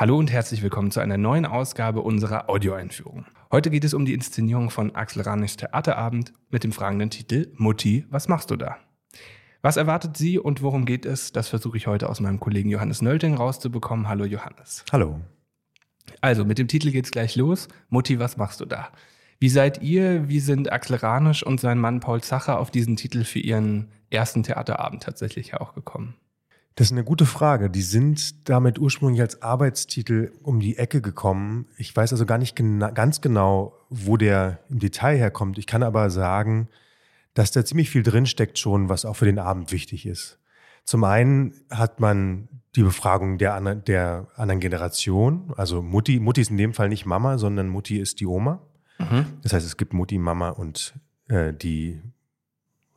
Hallo und herzlich willkommen zu einer neuen Ausgabe unserer Audioeinführung. Heute geht es um die Inszenierung von Axel Ranichs Theaterabend mit dem fragenden Titel Mutti, was machst du da? Was erwartet Sie und worum geht es? Das versuche ich heute aus meinem Kollegen Johannes Nölting rauszubekommen. Hallo Johannes. Hallo. Also, mit dem Titel geht's gleich los. Mutti, was machst du da? Wie seid ihr, wie sind Axel Ranisch und sein Mann Paul Zacher auf diesen Titel für ihren ersten Theaterabend tatsächlich auch gekommen? Das ist eine gute Frage. Die sind damit ursprünglich als Arbeitstitel um die Ecke gekommen. Ich weiß also gar nicht gena ganz genau, wo der im Detail herkommt. Ich kann aber sagen, dass da ziemlich viel drinsteckt schon, was auch für den Abend wichtig ist. Zum einen hat man die Befragung der, anderen, der anderen Generation. Also Mutti, Mutti ist in dem Fall nicht Mama, sondern Mutti ist die Oma. Mhm. Das heißt, es gibt Mutti, Mama und äh, die,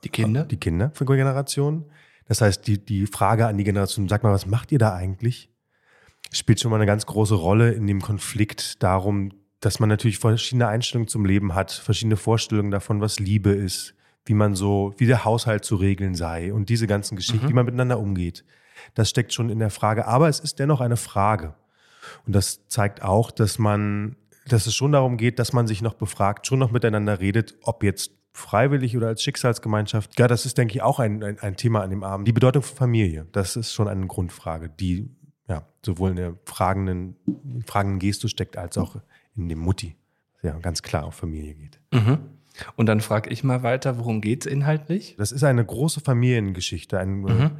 die Kinder. Die Kindergeneration. Das heißt, die, die Frage an die Generation, sag mal, was macht ihr da eigentlich? Spielt schon mal eine ganz große Rolle in dem Konflikt darum, dass man natürlich verschiedene Einstellungen zum Leben hat, verschiedene Vorstellungen davon, was Liebe ist, wie man so, wie der Haushalt zu regeln sei und diese ganzen Geschichten, mhm. wie man miteinander umgeht. Das steckt schon in der Frage. Aber es ist dennoch eine Frage. Und das zeigt auch, dass man, dass es schon darum geht, dass man sich noch befragt, schon noch miteinander redet, ob jetzt freiwillig oder als Schicksalsgemeinschaft. Ja, das ist, denke ich, auch ein, ein, ein Thema an dem Abend. Die Bedeutung von Familie, das ist schon eine Grundfrage, die ja sowohl in der fragenden, fragenden Gestus steckt, als auch in dem Mutti, ja ganz klar auf Familie geht. Mhm. Und dann frage ich mal weiter, worum geht es inhaltlich? Das ist eine große Familiengeschichte, ein mhm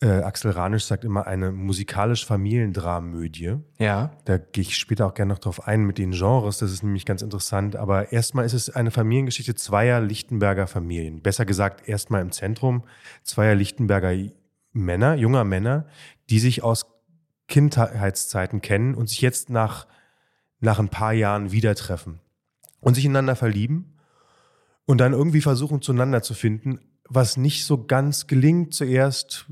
äh, Axel Ranisch sagt immer eine musikalisch Familiendramödie. Ja. Da gehe ich später auch gerne noch drauf ein mit den Genres, das ist nämlich ganz interessant. Aber erstmal ist es eine Familiengeschichte zweier Lichtenberger Familien. Besser gesagt, erstmal im Zentrum zweier Lichtenberger Männer, junger Männer, die sich aus Kindheitszeiten kennen und sich jetzt nach, nach ein paar Jahren wieder treffen und sich ineinander verlieben und dann irgendwie versuchen zueinander zu finden, was nicht so ganz gelingt zuerst,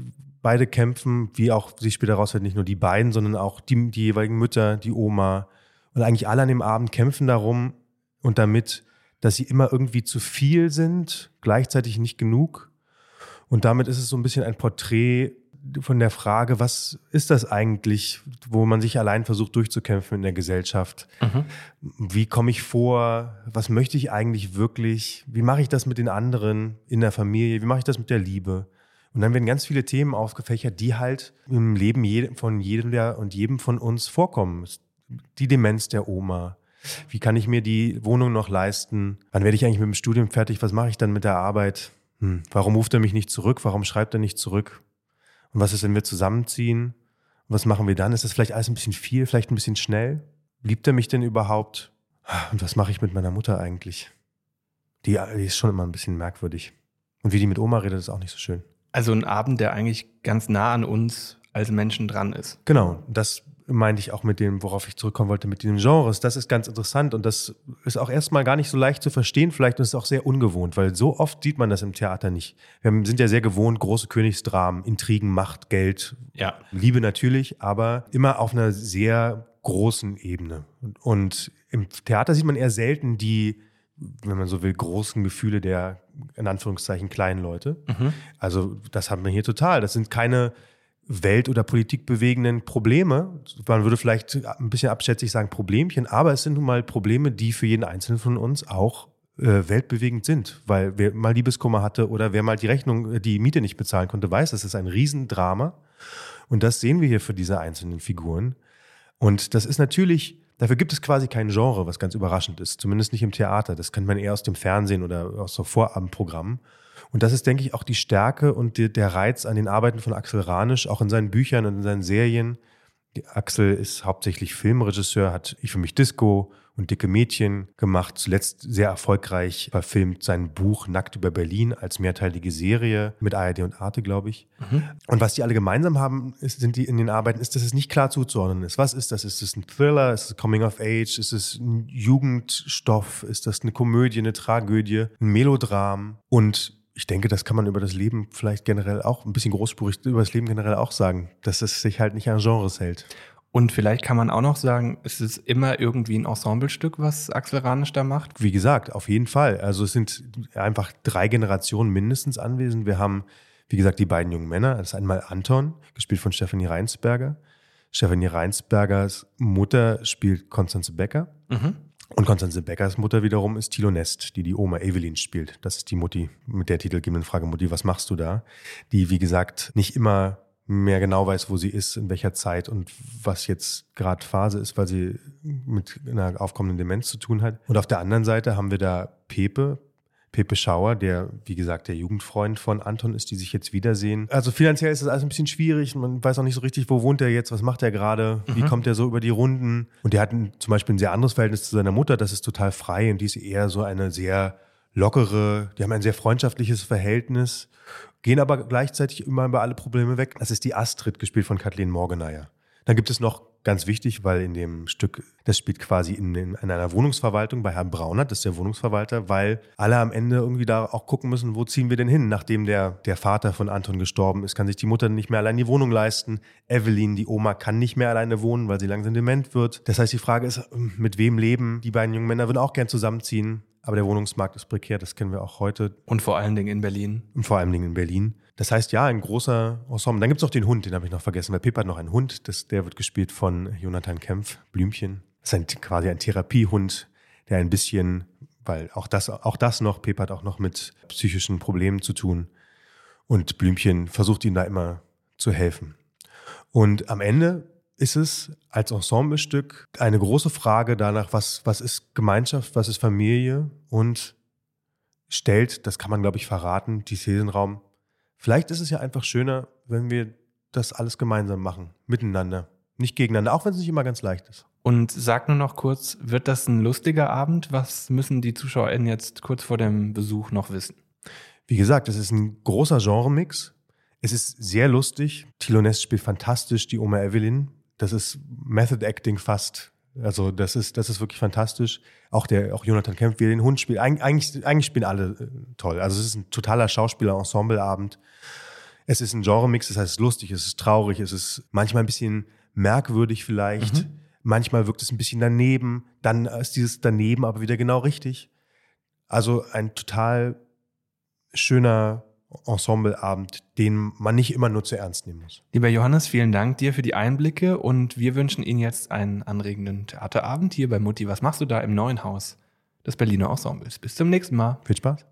beide kämpfen, wie auch sich später rausfällt, nicht nur die beiden, sondern auch die, die jeweiligen Mütter, die Oma und eigentlich alle an dem Abend kämpfen darum und damit, dass sie immer irgendwie zu viel sind, gleichzeitig nicht genug. Und damit ist es so ein bisschen ein Porträt von der Frage, was ist das eigentlich, wo man sich allein versucht durchzukämpfen in der Gesellschaft? Mhm. Wie komme ich vor? Was möchte ich eigentlich wirklich? Wie mache ich das mit den anderen in der Familie? Wie mache ich das mit der Liebe? Und dann werden ganz viele Themen aufgefächert, die halt im Leben von jedem und jedem von uns vorkommen. Die Demenz der Oma. Wie kann ich mir die Wohnung noch leisten? Wann werde ich eigentlich mit dem Studium fertig? Was mache ich dann mit der Arbeit? Hm. Warum ruft er mich nicht zurück? Warum schreibt er nicht zurück? Und was ist, wenn wir zusammenziehen? Was machen wir dann? Ist das vielleicht alles ein bisschen viel, vielleicht ein bisschen schnell? Liebt er mich denn überhaupt? Und was mache ich mit meiner Mutter eigentlich? Die, die ist schon immer ein bisschen merkwürdig. Und wie die mit Oma redet, ist auch nicht so schön. Also ein Abend, der eigentlich ganz nah an uns als Menschen dran ist. Genau, das meinte ich auch mit dem, worauf ich zurückkommen wollte, mit den Genres. Das ist ganz interessant und das ist auch erstmal gar nicht so leicht zu verstehen. Vielleicht ist es auch sehr ungewohnt, weil so oft sieht man das im Theater nicht. Wir sind ja sehr gewohnt, große Königsdramen, Intrigen, Macht, Geld, ja. Liebe natürlich, aber immer auf einer sehr großen Ebene. Und im Theater sieht man eher selten die wenn man so will, großen Gefühle der, in Anführungszeichen, kleinen Leute. Mhm. Also das haben wir hier total. Das sind keine welt- oder politikbewegenden Probleme. Man würde vielleicht ein bisschen abschätzig sagen Problemchen, aber es sind nun mal Probleme, die für jeden Einzelnen von uns auch äh, weltbewegend sind. Weil wer mal Liebeskummer hatte oder wer mal die Rechnung, die Miete nicht bezahlen konnte, weiß, das ist ein Riesendrama. Und das sehen wir hier für diese einzelnen Figuren. Und das ist natürlich Dafür gibt es quasi kein Genre, was ganz überraschend ist. Zumindest nicht im Theater. Das kennt man eher aus dem Fernsehen oder aus so Vorabendprogrammen. Und das ist, denke ich, auch die Stärke und die, der Reiz an den Arbeiten von Axel Ranisch, auch in seinen Büchern und in seinen Serien. Axel ist hauptsächlich Filmregisseur, hat Ich für mich Disco und Dicke Mädchen gemacht. Zuletzt sehr erfolgreich verfilmt sein Buch Nackt über Berlin als mehrteilige Serie mit ARD und Arte, glaube ich. Mhm. Und was die alle gemeinsam haben, ist, sind die in den Arbeiten, ist, dass es nicht klar zuzuordnen ist. Was ist das? Ist es ein Thriller? Ist es Coming of Age? Ist es ein Jugendstoff? Ist das eine Komödie, eine Tragödie, ein Melodram? Und ich denke, das kann man über das Leben vielleicht generell auch, ein bisschen großspurig über das Leben generell auch sagen, dass es sich halt nicht an Genres hält. Und vielleicht kann man auch noch sagen, es ist immer irgendwie ein Ensemblestück, was Axel Ranisch da macht. Wie gesagt, auf jeden Fall. Also es sind einfach drei Generationen mindestens anwesend. Wir haben, wie gesagt, die beiden jungen Männer. Das ist einmal Anton, gespielt von Stephanie Reinsberger. Stefanie Reinsbergers Mutter spielt Konstanze Becker. Mhm. Und Konstanze Beckers Mutter wiederum ist Thilo Nest, die die Oma Evelyn spielt. Das ist die Mutti mit der titelgebenden Frage, Mutti, was machst du da? Die, wie gesagt, nicht immer mehr genau weiß, wo sie ist, in welcher Zeit und was jetzt gerade Phase ist, weil sie mit einer aufkommenden Demenz zu tun hat. Und auf der anderen Seite haben wir da Pepe, Pepe Schauer, der, wie gesagt, der Jugendfreund von Anton ist, die sich jetzt wiedersehen. Also finanziell ist das alles ein bisschen schwierig. Man weiß auch nicht so richtig, wo wohnt er jetzt, was macht er gerade, wie Mhm. kommt er so über die Runden. Und der hat ein, zum Beispiel ein sehr anderes Verhältnis zu seiner Mutter, das ist total frei und die ist eher so eine sehr lockere, die haben ein sehr freundschaftliches Verhältnis, gehen aber gleichzeitig immer über alle Probleme weg. Das ist die Astrid, gespielt von Kathleen Morgeneier. Dann gibt es noch ganz wichtig, weil in dem Stück, das spielt quasi in, in, in einer Wohnungsverwaltung bei Herrn Braunert, das ist der Wohnungsverwalter, weil alle am Ende irgendwie da auch gucken müssen, wo ziehen wir denn hin, nachdem der, der Vater von Anton gestorben ist, kann sich die Mutter nicht mehr allein die Wohnung leisten. Evelyn, die Oma, kann nicht mehr alleine wohnen, weil sie langsam dement wird. Das heißt, die Frage ist, mit wem leben? Die beiden jungen Männer würden auch gern zusammenziehen, aber der Wohnungsmarkt ist prekär, das kennen wir auch heute Und vor allen Dingen in Berlin. und vor allem in Berlin. Das heißt, ja, ein großer Ensemble. Dann gibt es noch den Hund, den habe ich noch vergessen, weil Pippa hat noch einen Hund, das, der wird gespielt von Jonathan Kempf, Blümchen. Das ist ein, quasi ein Therapiehund, der ein bisschen, weil auch das, auch das noch, Pippa hat auch noch mit psychischen Problemen zu tun. Und Blümchen versucht ihm da immer zu helfen. Und am Ende ist es als Ensemblestück eine große Frage danach, was, was ist Gemeinschaft, was ist Familie und stellt, das kann man glaube ich verraten, die Thesenraum. Vielleicht ist es ja einfach schöner, wenn wir das alles gemeinsam machen, miteinander, nicht gegeneinander, auch wenn es nicht immer ganz leicht ist. Und sag nur noch kurz, wird das ein lustiger Abend? Was müssen die ZuschauerInnen jetzt kurz vor dem Besuch noch wissen? Wie gesagt, es ist ein großer Genremix. Es ist sehr lustig. Thilo Nest spielt fantastisch die Oma Evelyn. Das ist Method Acting fast. Also das ist, das ist wirklich fantastisch. Auch der, auch Jonathan Kempf, wie er den Hund spielt. Eig eigentlich, eigentlich spielen alle äh, toll. Also es ist ein totaler Schauspieler-Ensemble-Abend. Es ist ein Genremix, das heißt, es ist lustig, es ist traurig, es ist manchmal ein bisschen merkwürdig vielleicht. Manchmal wirkt es ein bisschen daneben. Dann ist dieses daneben aber wieder genau richtig. Also ein total schöner Ensembleabend, den man nicht immer nur zu ernst nehmen muss. Lieber Johannes, vielen Dank dir für die Einblicke und wir wünschen Ihnen jetzt einen anregenden Theaterabend hier bei Mutti. Was machst du da im neuen Haus des Berliner Ensembles? Bis zum nächsten Mal. Viel Spaß.